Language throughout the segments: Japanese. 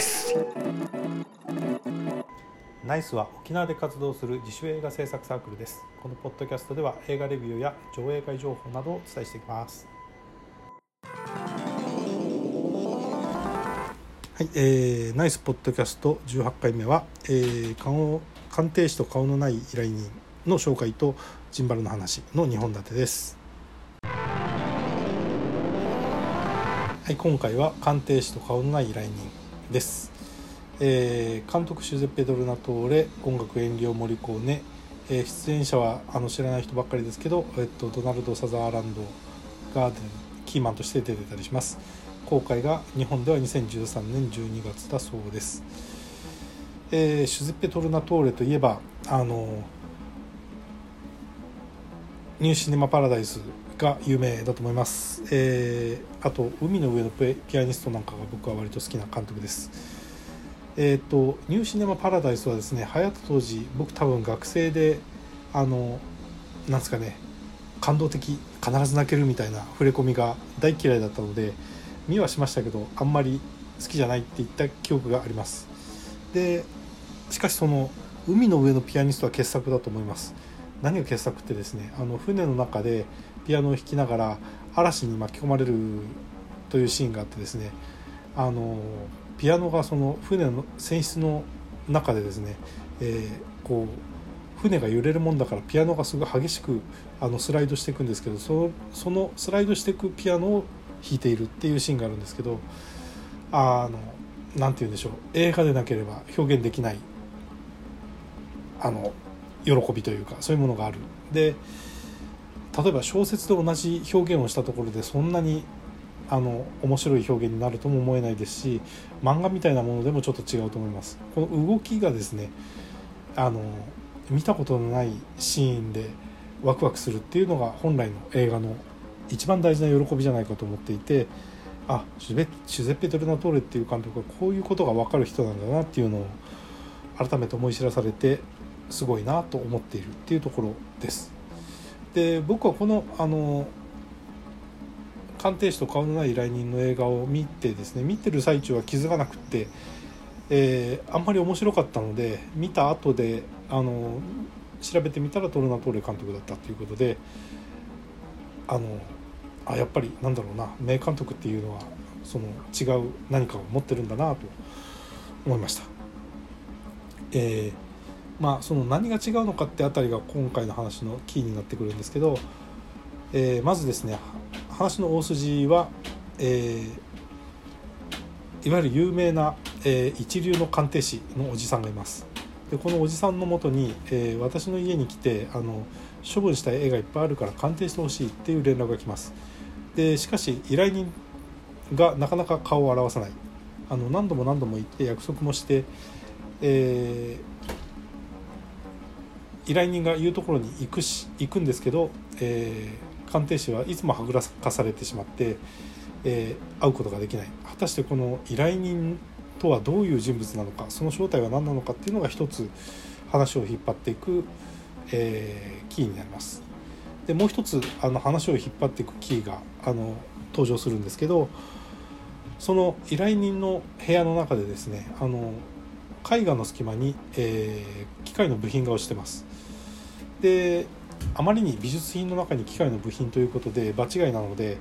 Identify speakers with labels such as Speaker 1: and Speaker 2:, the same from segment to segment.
Speaker 1: イスナイスは沖縄で活動する自主映画制作サークルです。このポッドキャストでは映画レビューや上映会情報などをお伝えしていきます。はい、えー、ナイスポッドキャスト18回目は、えー、顔鑑定士と顔のない依頼人の紹介とジンバルの話の2本立てです。はい、今回は鑑定士と顔のない依頼人です、えー、監督シュゼッペ・ドルナトーレ音楽演技をモリコーネ、えー、出演者はあの知らない人ばっかりですけど、えっと、ドナルド・サザーランドがキーマンとして出てたりします。公開が日本では2013年12月だそうです、えー、シュゼッペ・トルナトーレといえばあのニューシネマ・パラダイスが有名だと思います、えー、あと海の上のピアニストなんかが僕は割と好きな監督です。えっ、ー、とニューシネマ・パラダイスはですね流行った当時僕多分学生であのなんですかね感動的必ず泣けるみたいな触れ込みが大嫌いだったので見はしましたけどあんまり好きじゃないって言った記憶があります。でしかしその海の上のピアニストは傑作だと思います。何が傑作ってですねあの船の中でピアノを弾きながら嵐に巻き込まれるというシーンがあってですねあのピアノがその船の船室の中でですね、えー、こう船が揺れるもんだからピアノがすごい激しくあのスライドしていくんですけどそそのスライドしていくピアノを弾いているっていうシーンがあるんですけどあの何て言うんでしょう映画でなければ表現できないあの喜びというかそういうものがある。で例えば小説で同じ表現をしたところでそんなにあの面白い表現になるとも思えないですし漫画みたいなものでもちょっと違うと思いますこの動きがですねあの見たことのないシーンでワクワクするっていうのが本来の映画の一番大事な喜びじゃないかと思っていてあシュゼッペ・トルナトーレっていう監督はこういうことが分かる人なんだなっていうのを改めて思い知らされてすごいなと思っているっていうところです。で僕はこのあの鑑定士と顔のない依頼人の映画を見てですね見てる最中は気づかなくて、えー、あんまり面白かったので見た後であの調べてみたらトルナトーレ監督だったということであのあやっぱりなんだろうな名監督っていうのはその違う何かを持ってるんだなと思いました。えーまあ、その何が違うのかってあたりが今回の話のキーになってくるんですけど、えー、まずですね話の大筋は、えー、いわゆる有名な、えー、一流の鑑定士のおじさんがいます。でこのおじさんのもとに、え私の家に来てあの処分したい絵がいっぱいあるから鑑定してほしいっていう連絡が来ます。でしかし依頼人がなかなか顔を現さない。あの何度も何度も行って約束もして、えー依頼人が言うところに行くし行くんですけど、えー、鑑定士はいつもはぐらかされてしまって、えー、会うことができない果たしてこの依頼人とはどういう人物なのかその正体は何なのかっていうのが一つ話を引っ張っていく、えー、キーになります。でもう一つあの話を引っ張っていくキーがあの登場するんですけどその依頼人の部屋の中でですねあの絵画の隙間に、えー、機械の部品が落ちてますであまりに美術品の中に機械の部品ということで場違いなので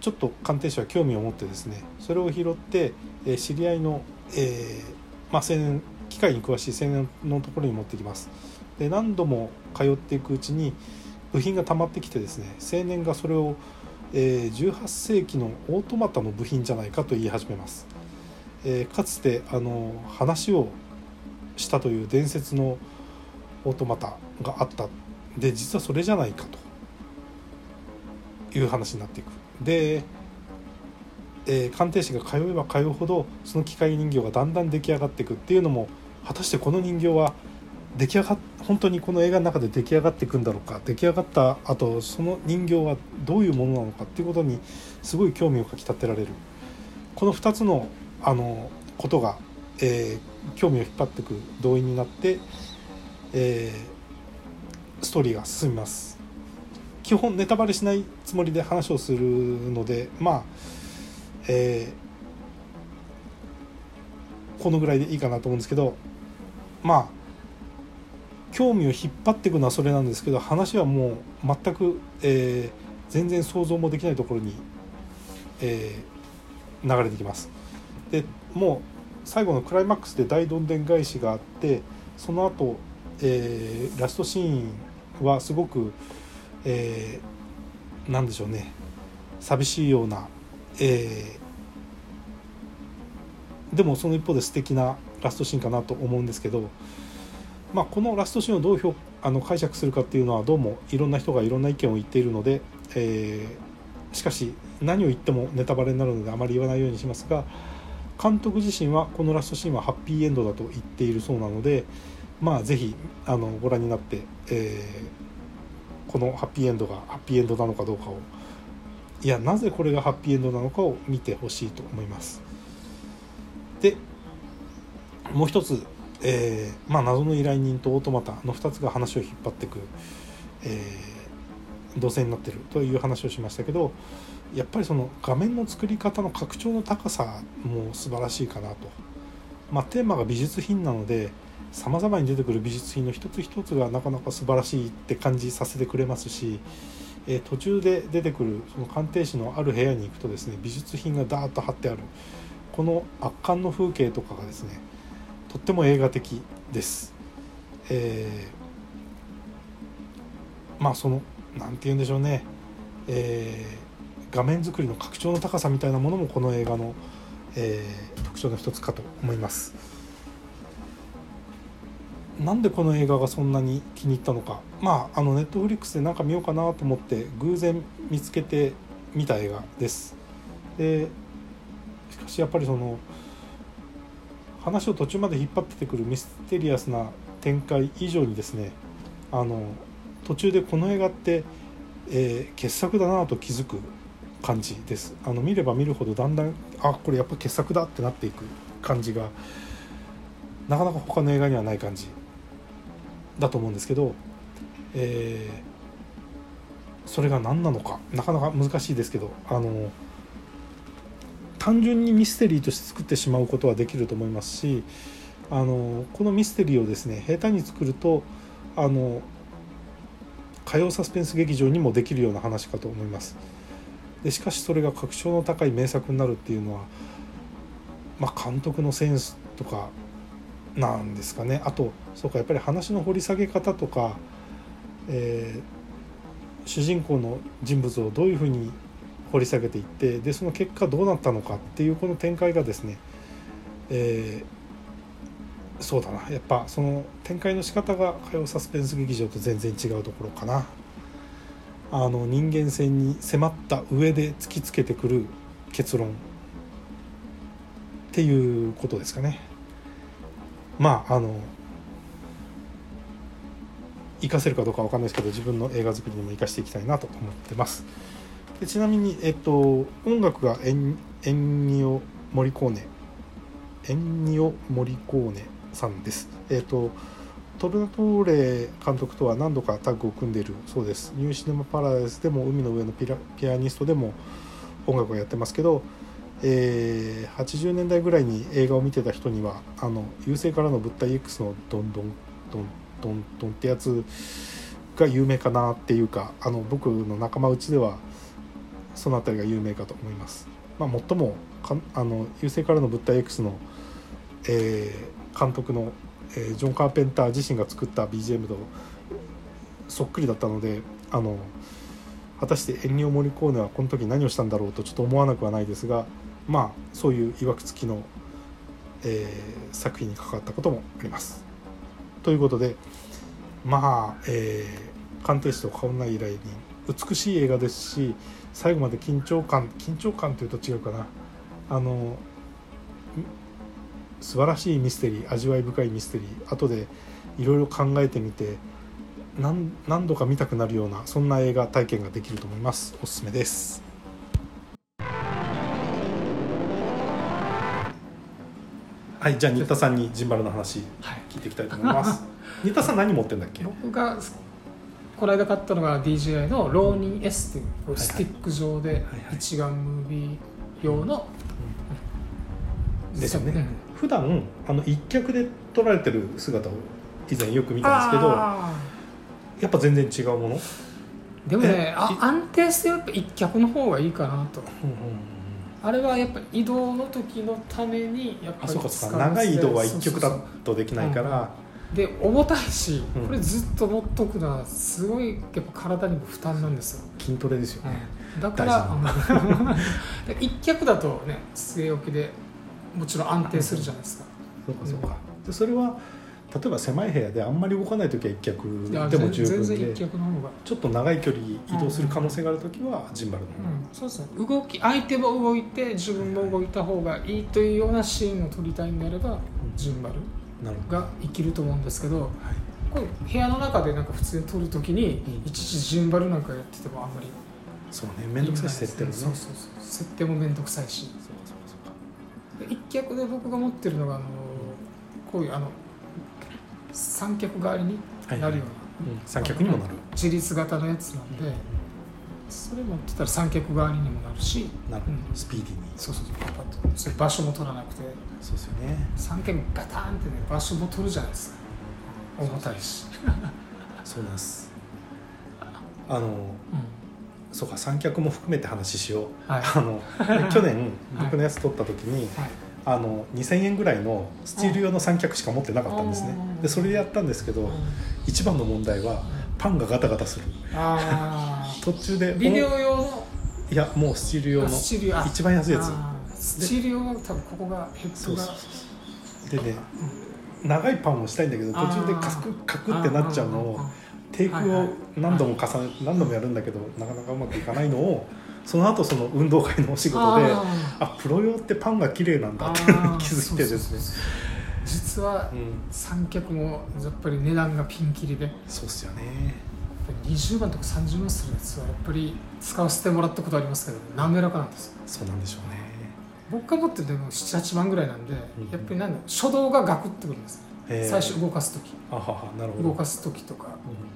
Speaker 1: ちょっと鑑定士は興味を持ってですねそれを拾って、え、知り合いの、えー、まあ、青年機械に詳しい青年のところに持ってきます。で何度も通っていくうちに部品が溜まってきてですね青年がそれを、え、18世紀のオートマタの部品じゃないかと言い始めます。えー、かつてあの話をしたという伝説のオートマタがあった。で実はそれじゃないかという話になっていく。で、えー、鑑定士が通えば通うほどその機械人形がだんだん出来上がっていくっていうのも果たしてこの人形は出来上がっ本当にこの映画の中で出来上がっていくんだろうか。出来上がった後その人形はどういうものなのかっていうことにすごい興味をかきたてられる。この2つのあのことが、えー、興味を引っ張っていく動員になって、えー、ストーリーが進みます基本ネタバレしないつもりで話をするのでまあ、えこのぐらいでいいかなと思うんですけどまあ興味を引っ張っていくのはそれなんですけど話はもう全く、えー、全然想像もできないところに、えー、流れてきます。でもう最後のクライマックスで大どんでん返しがあってその後、えー、ラストシーンはすごく、えー、なんでしょうね。寂しいような、えー、でもその一方で素敵なラストシーンかなと思うんですけど、まあ、このラストシーンをどう評あの解釈するかっていうのはどうもいろんな人がいろんな意見を言っているので、えー、しかし何を言ってもネタバレになるのであまり言わないようにしますが監督自身はこのラストシーンはハッピーエンドだと言っているそうなのでまあぜひあのご覧になって、えー、このハッピーエンドがハッピーエンドなのかどうかをいやなぜこれがハッピーエンドなのかを見てほしいと思います。でもう一つ、えーまあ、謎の依頼人とオートマタの2つが話を引っ張っていく、えー、動線になってるという話をしましたけどやっぱりその画面の作り方の拡張の高さも素晴らしいかなと、まあ、テーマが美術品なのでさまざまに出てくる美術品の一つ一つがなかなか素晴らしいって感じさせてくれますし、え、途中で出てくるその鑑定士のある部屋に行くとですね美術品がダーッと貼ってあるこの圧巻の風景とかがですねとっても映画的です。えー、まあその何て言うんでしょうね、えー、画面作りの拡張の高さみたいなものもこの映画の、えー、特徴の一つかと思います。なんでこの映画がそんなに気に入ったのか。まああのネットフリックスで何か見ようかなと思って偶然見つけて見た映画です。でしかしやっぱりその話を途中まで引っ張ってくるミステリアスな展開以上にですねあの途中でこの映画って、えー、傑作だなと気づく感じです。あの見れば見るほどだんだんあこれやっぱ傑作だってなっていく感じがなかなか他の映画にはない感じ。だと思うんですけど、えー、それが何なのかなかなか難しいですけどあの単純にミステリーとして作ってしまうことはできると思いますしあのこのミステリーをですね下手に作るとあの火曜サスペンス劇場にもできるような話かと思います。でしかしそれが確証の高い名作になるっていうのは、まあ、監督のセンスとかなんですかねあとそうかやっぱり話の掘り下げ方とか、えー、主人公の人物をどういうふうに掘り下げていってでその結果どうなったのかっていうこの展開がですね、えー、そうだなやっぱその展開の仕方が火曜サスペンス劇場と全然違うところかな。あの人間性に迫った上で突きつけてくる結論っていうことですかね。まああの活かせるかどうかわかんないですけど自分の映画作りにも生かしていきたいなと思ってます。でちなみに、えっと、音楽がエンエンニオ・モリコーネエンニオ・モリコーネさんです。えっとトルナトーレ監督とは何度かタッグを組んでいるそうです。ニューシネマ・パラダイスでも海の上のピラピアニストでも音楽をやってますけどえー、80年代ぐらいに映画を見てた人にはあの優勢からの物体 X のドンドンドンドンドンってやつが有名かなっていうかあの僕の仲間内ではその辺りが有名かと思います。まあ、最もかあの優勢からの物体 X の、えー、監督の、えー、ジョン・カーペンター自身が作った BGM とそっくりだったのであの果たしてエンニオ・モリコーネはこの時何をしたんだろうとちょっと思わなくはないですがまあそういういわくつきの、えー、作品に関わったこともあります。ということでまあ、えー、鑑定士と変わらない依頼人美しい映画ですし最後まで緊張感緊張感というと違うかな。あの素晴らしいミステリー味わい深いミステリー後でいろいろ考えてみて何度か見たくなるようなそんな映画体験ができると思います。おすすめです。はいじゃあ新田さんにジンバルの話聞いていきたいと思います、はい、新田さん何持ってんだっけ？
Speaker 2: 僕がこの間買ったのが DJI のローニー S っていうスティック状で一眼ムービー用の。
Speaker 1: ですよね。
Speaker 2: う。ん
Speaker 1: 普段あの一脚で撮られてる姿を以前よく見たんですけど
Speaker 2: あ
Speaker 1: やっぱ全然違うもの、
Speaker 2: ーでもね
Speaker 1: え
Speaker 2: あ
Speaker 1: い
Speaker 2: 安定してやっぱ一脚の方がいいかなと。
Speaker 1: うんうん
Speaker 2: あれはやっぱり移動の時のためにやっぱり
Speaker 1: あそうかそう
Speaker 2: 使
Speaker 1: か長い移動は一
Speaker 2: そう
Speaker 1: 脚だとできないから。
Speaker 2: で重たいし
Speaker 1: うん。
Speaker 2: これずっと持っとくのはすごいやっぱ体にも負担なんですよ、
Speaker 1: 筋トレですよね、
Speaker 2: だから で一脚だとね据え置きでもちろん安定するじゃないですか。
Speaker 1: そうかそうか。でそれは例えば狭い部屋であんまり動かない時は一脚でも十
Speaker 2: 全
Speaker 1: 分でちょっと長い距離移動する可能性がある時はジンバルの方が、
Speaker 2: うん、そうですね。動き相手も動いて自分も動いた方がいいというようなシーンを撮りたいんであればジンバルが生きると思うんですけど
Speaker 1: はい、
Speaker 2: これ部屋の中でなんか普通に撮るときに
Speaker 1: うん。
Speaker 2: いちいちジンバルなんかやっててもあんまり。
Speaker 1: そうね面倒くさいし設定もね。
Speaker 2: そうそうそう。設定も面倒くさいし。
Speaker 1: そうかそうかそう
Speaker 2: 一脚で僕が持ってるのがあのこういうあの三脚代わりになるような、
Speaker 1: うん三脚にもなる、
Speaker 2: 自立型のやつなんでそれ持ってたら三脚代わりにもなるし
Speaker 1: なる。スピーディーに。
Speaker 2: そうそうそう。パパッと。そういう場所も取らなくて。
Speaker 1: そうですよね。
Speaker 2: 三脚ガタンってね場所も取るじゃないですか。重たいし、
Speaker 1: そうなんです。あの
Speaker 2: うん。
Speaker 1: そうか三脚も含めて話しよう。
Speaker 2: はい。
Speaker 1: あの 去年僕のやつ撮った時に、
Speaker 2: はい
Speaker 1: あの2000円ぐらいのスチール用の三脚しか持ってなかったんですね。
Speaker 2: うん
Speaker 1: でそれでやったんですけど一番の問題はパンがガタガタする。
Speaker 2: あ
Speaker 1: 途中で
Speaker 2: あビデオ用の？
Speaker 1: いやもうスチール用の。一番安いやつ。
Speaker 2: スチール用は多分ここがヘッドが。
Speaker 1: そうそうそう。でね長いパンをしたいんだけど途中でカクカクってなっちゃうのをテイクを何度も重ね何度もやるんだけどなかなかうまくいかないのをその後その運動会のお仕事で
Speaker 2: あ
Speaker 1: あプロ用ってパンが綺麗なんだって
Speaker 2: あー。
Speaker 1: 気づいてですね。
Speaker 2: 実は
Speaker 1: うん。
Speaker 2: 三脚もやっぱり値段がピンキリで。
Speaker 1: そうっすよね。
Speaker 2: 20万とか30万するやつはやっぱり使わせてもらったことありますけど滑らかなんですよ。
Speaker 1: そうなんでしょうね。
Speaker 2: 僕が持ってるでも78万ぐらいなんで、
Speaker 1: ん。
Speaker 2: やっぱりなんだ初動がガクってくるんですね最初動かす時。動かす時とか
Speaker 1: うん。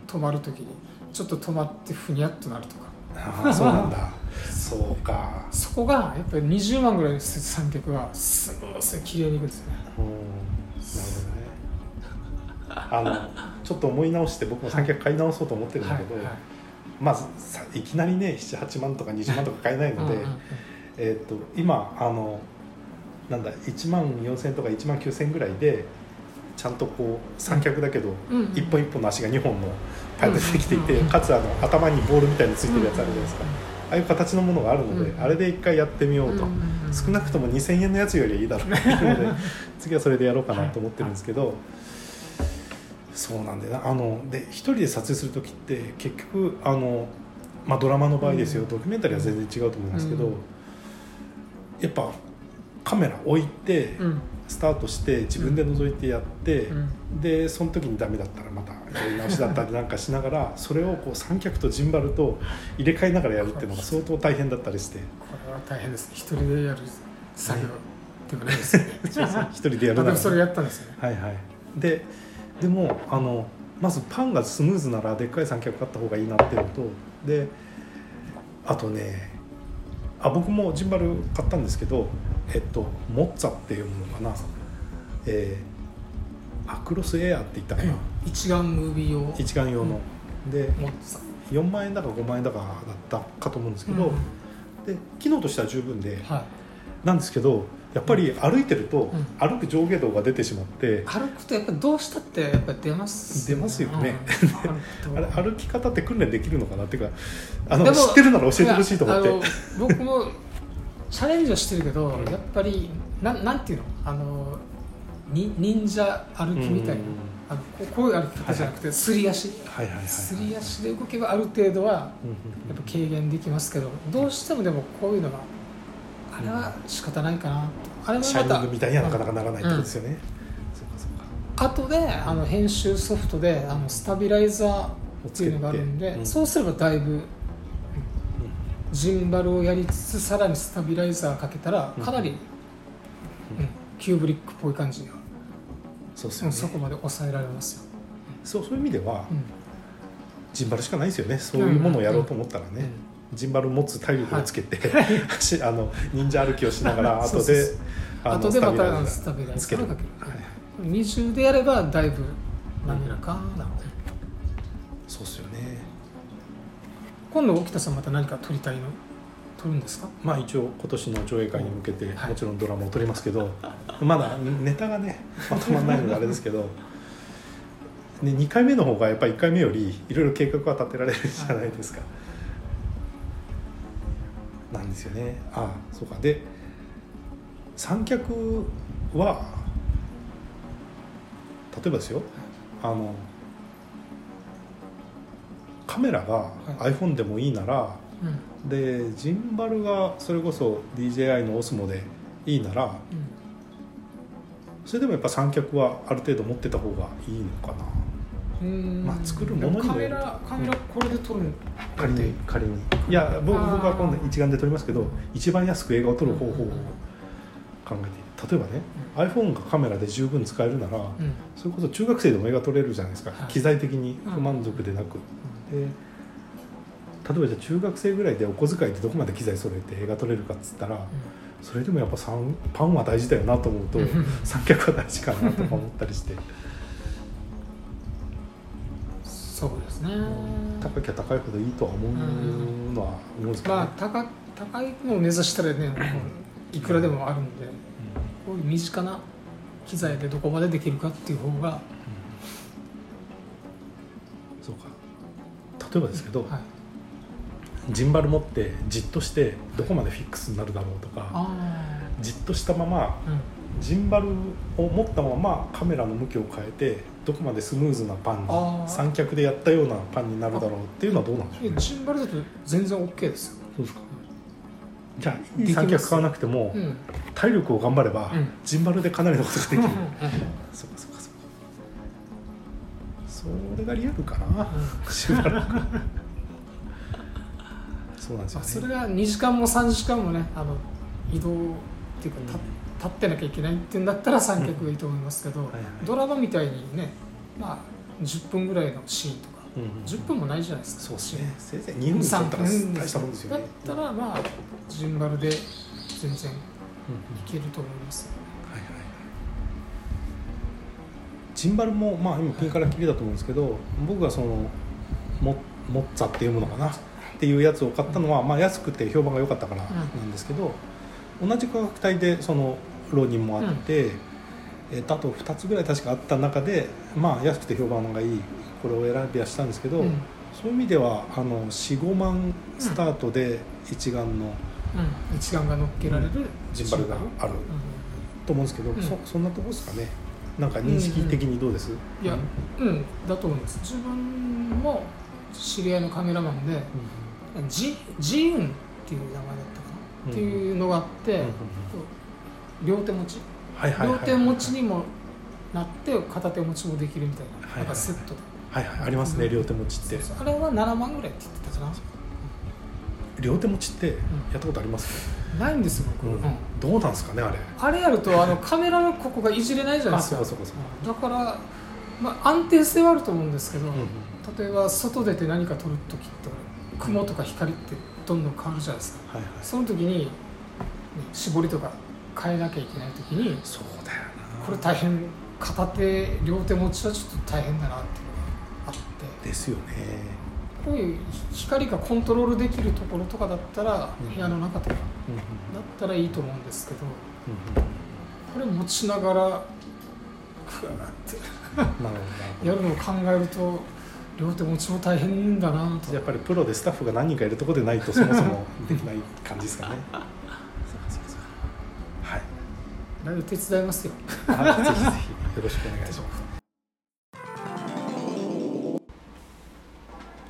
Speaker 2: 止まる時にちょっと止まってふにゃっとなるとか。
Speaker 1: ああそうなんだ。そうか。
Speaker 2: そこがやっぱり20万ぐらいする三脚はすごい綺麗にいくんですよね。
Speaker 1: うん。なるほどね。あのちょっと思い直して僕も三脚買い直そうと思ってるんだけど、
Speaker 2: はいはい。
Speaker 1: まずさいきなりね78万とか20万とか買えないので、えー、と今あのなんだ1万4000円とか1万9000円ぐらいでちゃんとこう三脚だけど、
Speaker 2: うんうん。
Speaker 1: 一本一本の足が2本のパイプでできていて、
Speaker 2: うんうんうん
Speaker 1: かつあの頭にボールみたいについてるやつあるじゃないですか、ああいう形のものがあるので、
Speaker 2: うん
Speaker 1: あれで一回やってみようと、
Speaker 2: うんうんうん
Speaker 1: 少なくとも2000円のやつよりはいいだろうっていうので 次はそれでやろうかなと思ってるんですけど、そうなんだよなあので一人で撮影する時って結局あの、まあ、ドラマの場合ですよ、
Speaker 2: うん
Speaker 1: ドキュメンタリーは全然違うと思いますけど、
Speaker 2: うん。
Speaker 1: やっぱカメラ置いて、
Speaker 2: うん。
Speaker 1: スタートして自分で覗いてやって、
Speaker 2: うん。
Speaker 1: でその時にダメだったらまたやり直しだったりなんかしながらそれをこう三脚とジンバルと入れ替えながらやるっていうのが相当大変だったりして。
Speaker 2: これは大変です。ね一人でやる作業でもないですよね
Speaker 1: 一人でやるなら。
Speaker 2: それやったんですよね。
Speaker 1: はいはい。ででもあのまずパンがスムーズならでっかい三脚買った方がいいなっていうのとであとねあ僕もジンバル買ったんですけどえっとモッツァっていうものかな。えーアクロスエアって言ったかな。
Speaker 2: 一眼ムービー用。
Speaker 1: 一眼用の、で
Speaker 2: 持ってた
Speaker 1: 4万円だか5万円だかだったかと思うんですけど、
Speaker 2: うん。
Speaker 1: で機能としては十分で
Speaker 2: はい。
Speaker 1: なんですけどやっぱり歩いてると、
Speaker 2: うん。
Speaker 1: 歩く上下動が出てしまって、
Speaker 2: 歩くとやっぱりどうしたってやっぱり出ます
Speaker 1: 出ますよね。
Speaker 2: うん。
Speaker 1: あれ歩き方って訓練できるのかなっていうかあの知ってるなら教えてほしいと思って。
Speaker 2: 僕もチャレンジはしてるけど、
Speaker 1: うん。
Speaker 2: やっぱりなんなんていうの？あのに忍者歩きみたいな、
Speaker 1: うん
Speaker 2: あのこういう歩き方じゃなくて、すり足。
Speaker 1: はいはい
Speaker 2: すり足で動けばある程度はやっぱ軽減できますけどどうしてもでもこういうのがあれは仕方ないかなと。あれは
Speaker 1: シャイニングみたいにはなかな
Speaker 2: か
Speaker 1: かならないってことですよね、そうかそうか
Speaker 2: 後であの編集ソフトであのスタビライザーっていうのがあるんで、
Speaker 1: うん。
Speaker 2: そうすればだいぶジンバルをやりつつさらにスタビライザーかけたらかなり、
Speaker 1: うん。
Speaker 2: うんキューブリックっぽい感じには、
Speaker 1: そうですよね。
Speaker 2: うんそこまで抑えられますよ、
Speaker 1: そうそういう意味では
Speaker 2: うん。
Speaker 1: ジンバルしかないですよね。そういうものをやろうと思ったらね、ジンバル持つ体力をつけて、し あの忍者歩きをしながら 後であの
Speaker 2: 後でまた
Speaker 1: ス
Speaker 2: スタビライザーをかける。
Speaker 1: はい。はい。
Speaker 2: 二重でやればだいぶ滑らかなので。
Speaker 1: そうっすよね
Speaker 2: 今度沖田さんまた何か撮りたいの？撮るんですか？
Speaker 1: まあ一応今年の上映会に向けて
Speaker 2: はい。
Speaker 1: もちろんドラマを撮りますけど、まだネタがねまとまらないのであれですけど、ね、2回目の方がやっぱり1回目よりいろいろ計画は立てられるじゃないですか、なんですよね。ああそうか。で三脚は例えばですよ。あのカメラが
Speaker 2: は
Speaker 1: iPhone でもいいなら、
Speaker 2: うん。
Speaker 1: でジンバルがそれこそ DJI の OSMO でいいならそれでもやっぱ三脚はある程度持ってた方がいいのかな。
Speaker 2: うん。
Speaker 1: まあ作るものにも
Speaker 2: カメラカメラこれで撮るの
Speaker 1: 仮に仮に。いや僕は今度一眼で撮りますけど一番安く映画を撮る方法を考えて例えばね iPhone がカメラで十分使えるなら
Speaker 2: うん。
Speaker 1: それこそ中学生でも映画撮れるじゃないですか、
Speaker 2: はい。
Speaker 1: 機材的に不満足でなく、で例えばじゃあ中学生ぐらいでお小遣いでどこまで機材揃えて映画撮れるかっつったらそれでもやっぱパンは大事だよなと思うと
Speaker 2: うん。
Speaker 1: 三脚は大事かなとか思ったりして。
Speaker 2: そうですね。
Speaker 1: 高きゃ高いほどいいとは思うのは思うんですけど、ね。
Speaker 2: まあ高高いのを目指したらねいくらでもあるんでこういう身近な機材でどこまでできるかっていう方が、
Speaker 1: 例えばですけど、
Speaker 2: はい、
Speaker 1: ジンバル持ってじっとしてどこまでフィックスになるだろうとか
Speaker 2: あ
Speaker 1: じっとしたまま
Speaker 2: あ
Speaker 1: ジンバルを持ったままカメラの向きを変えてどこまでスムーズなパンに三脚でやったようなパンになるだろうっていうのはどうなんでしょう
Speaker 2: うん
Speaker 1: ね
Speaker 2: ジンバルだと全然 OK ですよ、
Speaker 1: そうですか。じゃあい三脚買わなくても、
Speaker 2: うん。
Speaker 1: 体力を頑張れば、
Speaker 2: うん。
Speaker 1: ジンバルでかなりのことができる。
Speaker 2: うん。
Speaker 1: そうかそうかそれがリアルかな。しばらくそうなんですよね。
Speaker 2: まあ、それが2時間も3時間もねあの移動っていうかた立ってなきゃいけないっていうんだったら三脚がいいと思いますけど、
Speaker 1: はいはい。
Speaker 2: ドラマみたいにねまあ10分ぐらいのシーンとか
Speaker 1: うんうん
Speaker 2: 10分もないじゃないですか
Speaker 1: そうですね。せいぜい2分だったら
Speaker 2: 3
Speaker 1: 大したもんですよね
Speaker 2: だったらまあジン。バルで全然い
Speaker 1: うんうん
Speaker 2: けると思いますよ
Speaker 1: はいはいジンバルもまあ今ピンからキリだと思うんですけど僕がそのモモッツァっていうものかなっていうやつを買ったのは、まあ、安くて評判が良かったからなんですけど、同じ価格帯でその浪人もあって、えーとあと2つぐらい確かあった中でまあ安くて評判がいいこれを選びはしたんですけど、
Speaker 2: うん。
Speaker 1: そういう意味ではあの45万スタートで一眼の
Speaker 2: うん、一眼が乗っけられる
Speaker 1: ジンバルがある
Speaker 2: うん。
Speaker 1: と思うんですけど、
Speaker 2: うん。
Speaker 1: そそんなとこですかねなんか認識的にどうです、
Speaker 2: いやうんだと思います。自分も知り合いのカメラマンでジジーンっていう名前だったかな、
Speaker 1: うん
Speaker 2: っていうのがあって、
Speaker 1: うんうん
Speaker 2: 両手持ち、
Speaker 1: はいはいはい
Speaker 2: 両手持ちにもなって片手持ちもできるみたいな,、
Speaker 1: はいはい
Speaker 2: なんかセットで。
Speaker 1: はいはい。ありますね
Speaker 2: うん。
Speaker 1: 両手持ちって。
Speaker 2: あれは7万ぐらいって言ってたかな。
Speaker 1: 両手持ちってやったことあります、
Speaker 2: ないんですよ僕、うん。
Speaker 1: どうなんですかねあれ。
Speaker 2: あれやるとあの カメラのここがいじれないじゃない
Speaker 1: あ
Speaker 2: ですか。
Speaker 1: そうかそうかそうか。
Speaker 2: だから、まあ、安定性はあると思うんですけど、
Speaker 1: うんうん
Speaker 2: 例えば外出て何か撮る時って雲とか光ってどんどん変わるじゃないですか。
Speaker 1: はいはい。
Speaker 2: その時に、ね絞りとか変えなきゃいけない時に
Speaker 1: そうだよな。
Speaker 2: これ大変片手両手持ちはちょっと大変だなっていうのがあって。
Speaker 1: ですよね。
Speaker 2: こういう光がコントロールできるところとかだったら
Speaker 1: うん
Speaker 2: 部屋の中とかだ
Speaker 1: うんうん
Speaker 2: ったらいいと思うんですけど
Speaker 1: うん
Speaker 2: これ持ちながらて。やるのを考えると両手持ちも大変だなと。
Speaker 1: やっぱりプロでスタッフが何人かいるところでないとそもそもできない感じですかね。はい。
Speaker 2: 手伝いますよ。
Speaker 1: はいぜひぜひよろしくお願いします。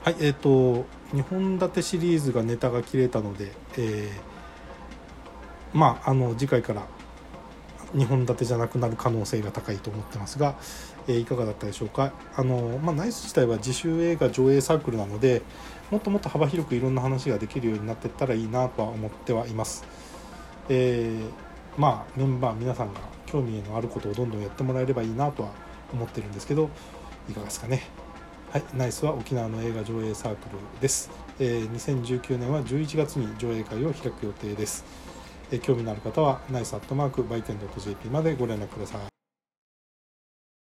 Speaker 1: はいえっ、と2本立てシリーズがネタが切れたので、えーまああの次回から2本立てじゃなくなる可能性が高いと思ってますが、えーいかがだったでしょうか？あの、まあ、ナイス自体は自主映画上映サークルなのでもっともっと幅広くいろんな話ができるようになっていったらいいなとは思ってはいます。えーまあメンバー皆さんが興味のあることをどんどんやってもらえればいいなとは思ってるんですけどいかがですかね？はいナイスは沖縄の映画上映サークルです、えー2019年は11月に上映会を開く予定です、え興味のある方はナイスアットマークバイテン .jp までご連絡ください。